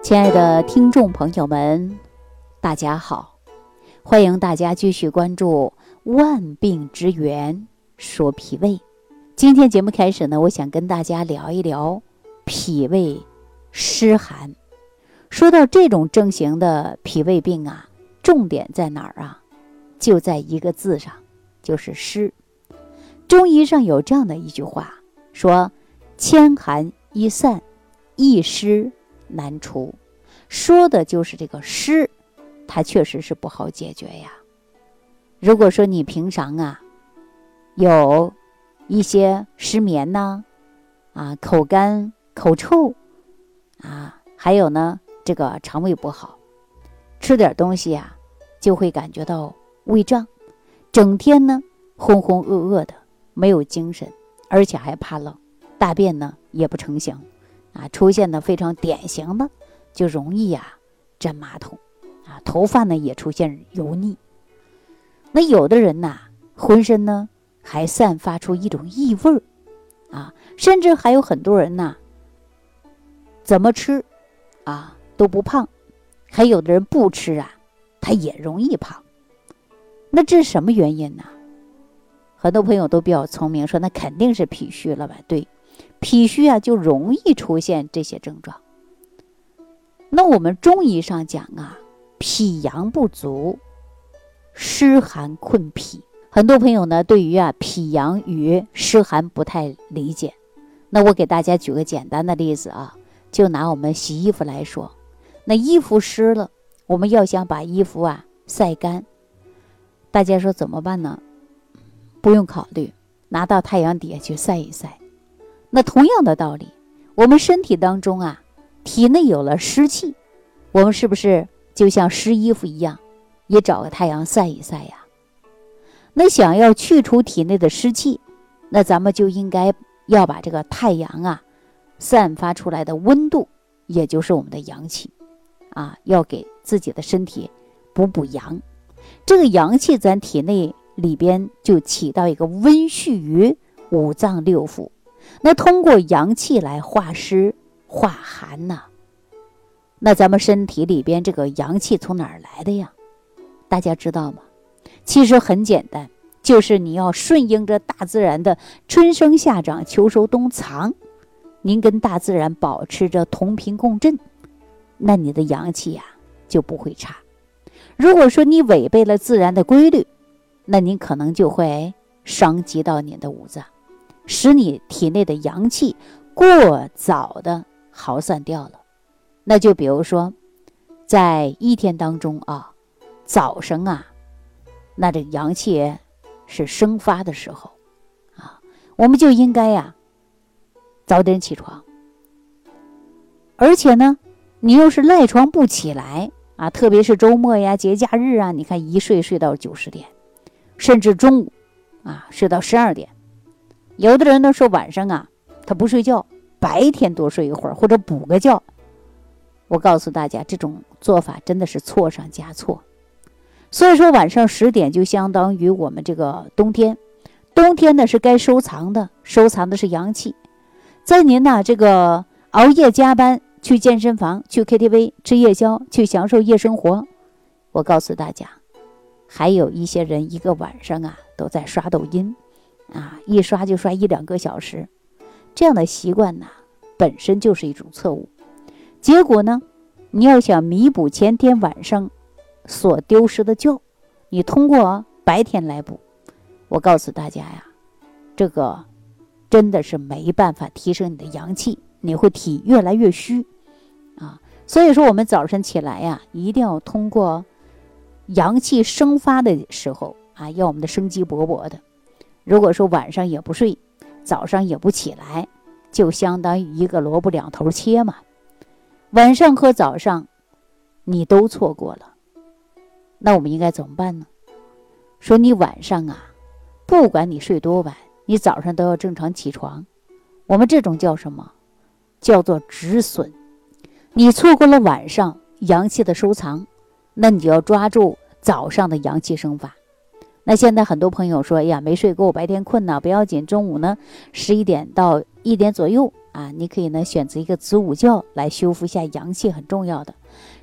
亲爱的听众朋友们，大家好！欢迎大家继续关注《万病之源说脾胃》。今天节目开始呢，我想跟大家聊一聊脾胃湿寒。说到这种症型的脾胃病啊，重点在哪儿啊？就在一个字上，就是湿。中医上有这样的一句话，说：“千寒易散，一湿。”难除，说的就是这个湿，它确实是不好解决呀。如果说你平常啊，有一些失眠呐，啊，口干口臭，啊，还有呢，这个肠胃不好，吃点东西呀，就会感觉到胃胀，整天呢浑浑噩噩的，没有精神，而且还怕冷，大便呢也不成形。啊，出现的非常典型的，就容易呀粘马桶，啊，头发呢也出现油腻。那有的人呐，浑身呢还散发出一种异味儿，啊，甚至还有很多人呐，怎么吃啊都不胖，还有的人不吃啊，他也容易胖。那这是什么原因呢？很多朋友都比较聪明，说那肯定是脾虚了吧？对。脾虚啊，就容易出现这些症状。那我们中医上讲啊，脾阳不足，湿寒困脾。很多朋友呢，对于啊脾阳与湿寒不太理解。那我给大家举个简单的例子啊，就拿我们洗衣服来说，那衣服湿了，我们要想把衣服啊晒干，大家说怎么办呢？不用考虑，拿到太阳底下去晒一晒。那同样的道理，我们身体当中啊，体内有了湿气，我们是不是就像湿衣服一样，也找个太阳晒一晒呀？那想要去除体内的湿气，那咱们就应该要把这个太阳啊，散发出来的温度，也就是我们的阳气，啊，要给自己的身体补补阳。这个阳气咱体内里边就起到一个温煦于五脏六腑。那通过阳气来化湿化寒呐，那咱们身体里边这个阳气从哪儿来的呀？大家知道吗？其实很简单，就是你要顺应着大自然的春生夏长秋收冬藏，您跟大自然保持着同频共振，那你的阳气呀就不会差。如果说你违背了自然的规律，那您可能就会伤及到你的五脏。使你体内的阳气过早的耗散掉了，那就比如说，在一天当中啊，早上啊，那这阳气是生发的时候啊，我们就应该呀早点起床。而且呢，你要是赖床不起来啊，特别是周末呀、节假日啊，你看一睡睡到九十点，甚至中午啊睡到十二点。有的人呢说晚上啊，他不睡觉，白天多睡一会儿或者补个觉。我告诉大家，这种做法真的是错上加错。所以说晚上十点就相当于我们这个冬天，冬天呢是该收藏的，收藏的是阳气。在您呢这个熬夜加班、去健身房、去 KTV、吃夜宵、去享受夜生活，我告诉大家，还有一些人一个晚上啊都在刷抖音。啊，一刷就刷一两个小时，这样的习惯呢，本身就是一种错误。结果呢，你要想弥补前天晚上所丢失的觉，你通过白天来补，我告诉大家呀，这个真的是没办法提升你的阳气，你会体越来越虚啊。所以说，我们早晨起来呀，一定要通过阳气生发的时候啊，要我们的生机勃勃的。如果说晚上也不睡，早上也不起来，就相当于一个萝卜两头切嘛。晚上和早上，你都错过了，那我们应该怎么办呢？说你晚上啊，不管你睡多晚，你早上都要正常起床。我们这种叫什么？叫做止损。你错过了晚上阳气的收藏，那你就要抓住早上的阳气生发。那现在很多朋友说，哎呀，没睡够，白天困呐，不要紧，中午呢十一点到一点左右啊，你可以呢选择一个子午觉来修复一下阳气，很重要的，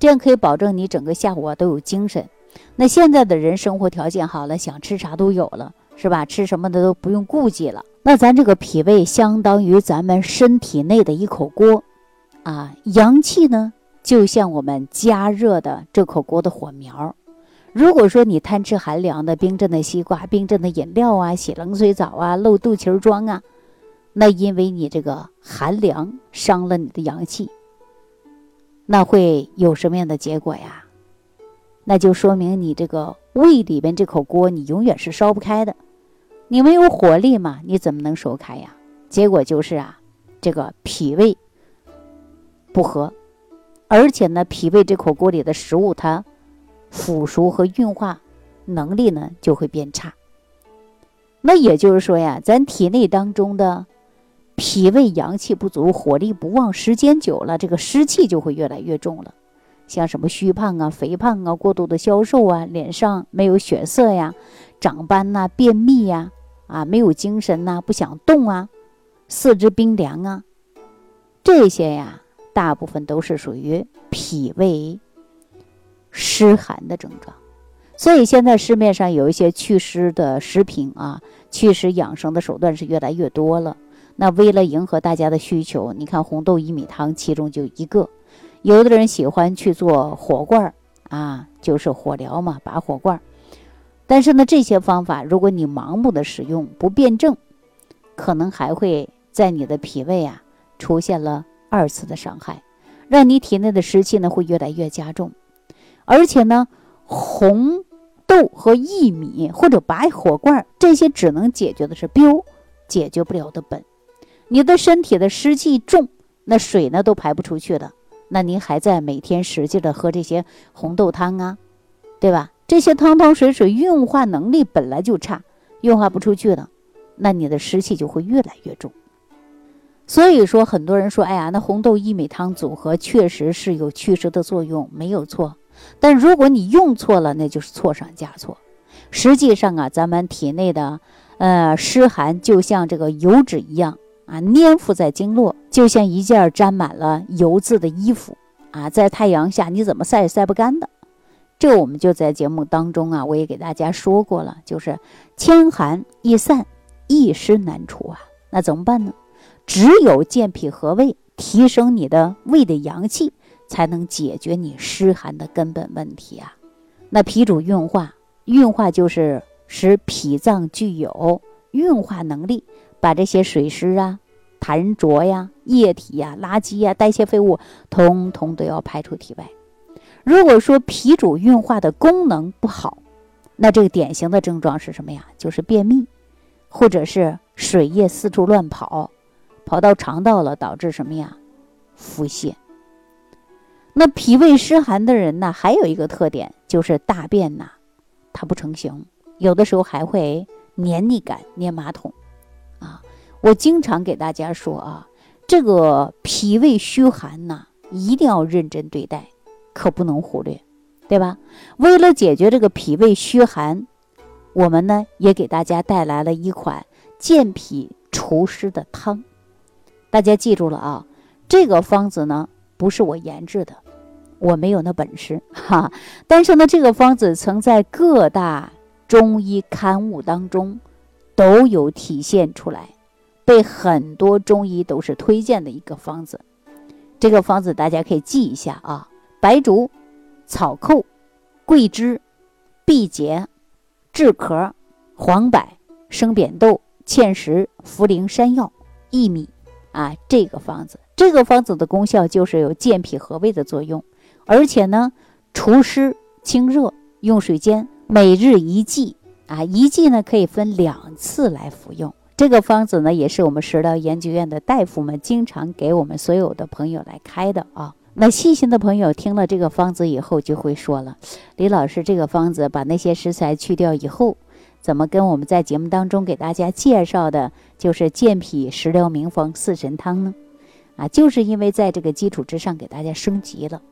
这样可以保证你整个下午啊都有精神。那现在的人生活条件好了，想吃啥都有了，是吧？吃什么的都不用顾忌了。那咱这个脾胃相当于咱们身体内的一口锅，啊，阳气呢就像我们加热的这口锅的火苗。如果说你贪吃寒凉的冰镇的西瓜、冰镇的饮料啊、洗冷水澡啊、露肚脐装啊，那因为你这个寒凉伤了你的阳气，那会有什么样的结果呀？那就说明你这个胃里边这口锅，你永远是烧不开的。你没有火力嘛，你怎么能烧开呀？结果就是啊，这个脾胃不和，而且呢，脾胃这口锅里的食物，它腐熟和运化能力呢就会变差。那也就是说呀，咱体内当中的脾胃阳气不足，火力不旺，时间久了，这个湿气就会越来越重了。像什么虚胖啊、肥胖啊、过度的消瘦啊、脸上没有血色呀、长斑呐、便秘呀、啊没有精神呐、不想动啊、四肢冰凉啊，这些呀，大部分都是属于脾胃湿寒的症状。所以现在市面上有一些祛湿的食品啊，祛湿养生的手段是越来越多了。那为了迎合大家的需求，你看红豆薏米汤其中就一个。有的人喜欢去做火罐儿啊，就是火疗嘛，拔火罐儿。但是呢，这些方法如果你盲目的使用，不辩证，可能还会在你的脾胃啊出现了二次的伤害，让你体内的湿气呢会越来越加重。而且呢，红豆和薏米或者拔火罐这些只能解决的是标，解决不了的本。你的身体的湿气重，那水呢都排不出去的。那您还在每天使劲的喝这些红豆汤啊，对吧？这些汤汤水水运化能力本来就差，运化不出去的，那你的湿气就会越来越重。所以说，很多人说，哎呀，那红豆薏米汤组合确实是有祛湿的作用，没有错。但如果你用错了，那就是错上加错。实际上啊，咱们体内的呃湿寒就像这个油脂一样。啊，粘附在经络，就像一件沾满了油渍的衣服啊，在太阳下你怎么晒也晒不干的。这我们就在节目当中啊，我也给大家说过了，就是千寒易散，一湿难除啊。那怎么办呢？只有健脾和胃，提升你的胃的阳气，才能解决你湿寒的根本问题啊。那脾主运化，运化就是使脾脏具有运化能力。把这些水湿啊、痰浊呀、液体呀、垃圾呀、代谢废物，通通都要排出体外。如果说脾主运化的功能不好，那这个典型的症状是什么呀？就是便秘，或者是水液四处乱跑，跑到肠道了，导致什么呀？腹泻。那脾胃湿寒的人呢，还有一个特点就是大便呐，它不成形，有的时候还会黏腻感，粘马桶。啊我经常给大家说啊，这个脾胃虚寒呐，一定要认真对待，可不能忽略，对吧？为了解决这个脾胃虚寒，我们呢也给大家带来了一款健脾除湿的汤。大家记住了啊，这个方子呢不是我研制的，我没有那本事哈。但是呢，这个方子曾在各大中医刊物当中都有体现出来。被很多中医都是推荐的一个方子，这个方子大家可以记一下啊：白术、草寇、桂枝、碧节、炙壳、黄柏、生扁豆、芡实、茯苓、山药、薏米啊。这个方子，这个方子的功效就是有健脾和胃的作用，而且呢，除湿清热，用水煎，每日一剂啊，一剂呢可以分两次来服用。这个方子呢，也是我们食疗研究院的大夫们经常给我们所有的朋友来开的啊。那细心的朋友听了这个方子以后，就会说了：“李老师，这个方子把那些食材去掉以后，怎么跟我们在节目当中给大家介绍的，就是健脾食疗名方四神汤呢？啊，就是因为在这个基础之上给大家升级了。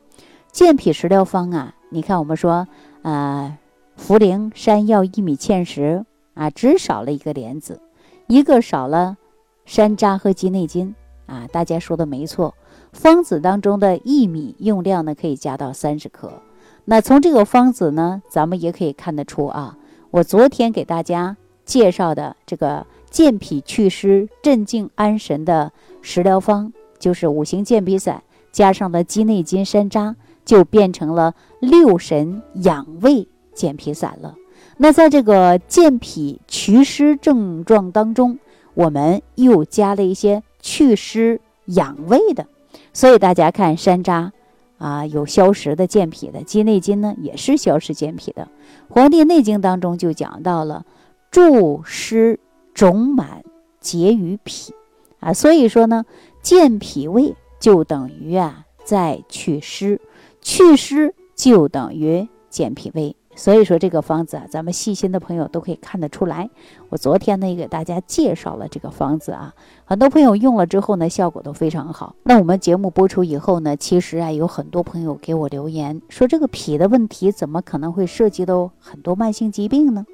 健脾食疗方啊，你看我们说，啊，茯苓、山药、薏米、芡实啊，只少了一个莲子，一个少了山楂和鸡内金啊。大家说的没错，方子当中的薏米用量呢可以加到三十克。那从这个方子呢，咱们也可以看得出啊，我昨天给大家介绍的这个健脾祛湿、镇静安神的食疗方，就是五行健脾散，加上了鸡内金、山楂，就变成了六神养胃健脾散了。那在这个健脾祛湿症状当中，我们又加了一些祛湿养胃的，所以大家看山楂。啊，有消食的、健脾的，鸡内金呢也是消食健脾的。《黄帝内经》当中就讲到了，助湿肿满结于脾啊，所以说呢，健脾胃就等于啊在祛湿，祛湿就等于健脾胃。所以说这个方子啊，咱们细心的朋友都可以看得出来。我昨天呢也给大家介绍了这个方子啊，很多朋友用了之后呢，效果都非常好。那我们节目播出以后呢，其实啊有很多朋友给我留言说，这个脾的问题怎么可能会涉及到很多慢性疾病呢？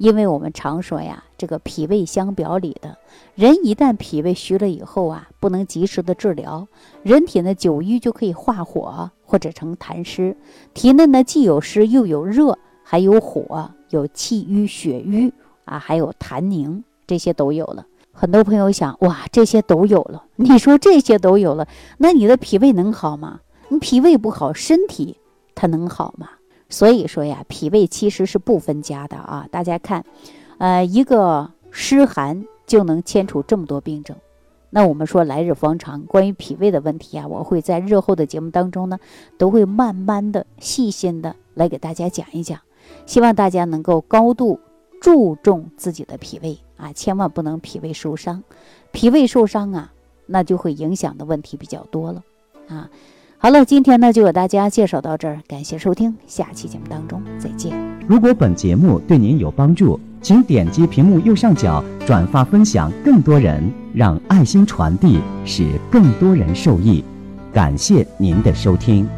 因为我们常说呀，这个脾胃相表里的，人一旦脾胃虚了以后啊，不能及时的治疗，人体呢久瘀就可以化火。或者成痰湿，体内呢既有湿又有热，还有火，有气瘀、血瘀啊，还有痰凝，这些都有了。很多朋友想，哇，这些都有了，你说这些都有了，那你的脾胃能好吗？你脾胃不好，身体它能好吗？所以说呀，脾胃其实是不分家的啊。大家看，呃，一个湿寒就能牵出这么多病症。那我们说来日方长，关于脾胃的问题啊，我会在日后的节目当中呢，都会慢慢的、细心的来给大家讲一讲。希望大家能够高度注重自己的脾胃啊，千万不能脾胃受伤。脾胃受伤啊，那就会影响的问题比较多了啊。好了，今天呢就给大家介绍到这儿，感谢收听，下期节目当中再见。如果本节目对您有帮助。请点击屏幕右上角转发分享，更多人让爱心传递，使更多人受益。感谢您的收听。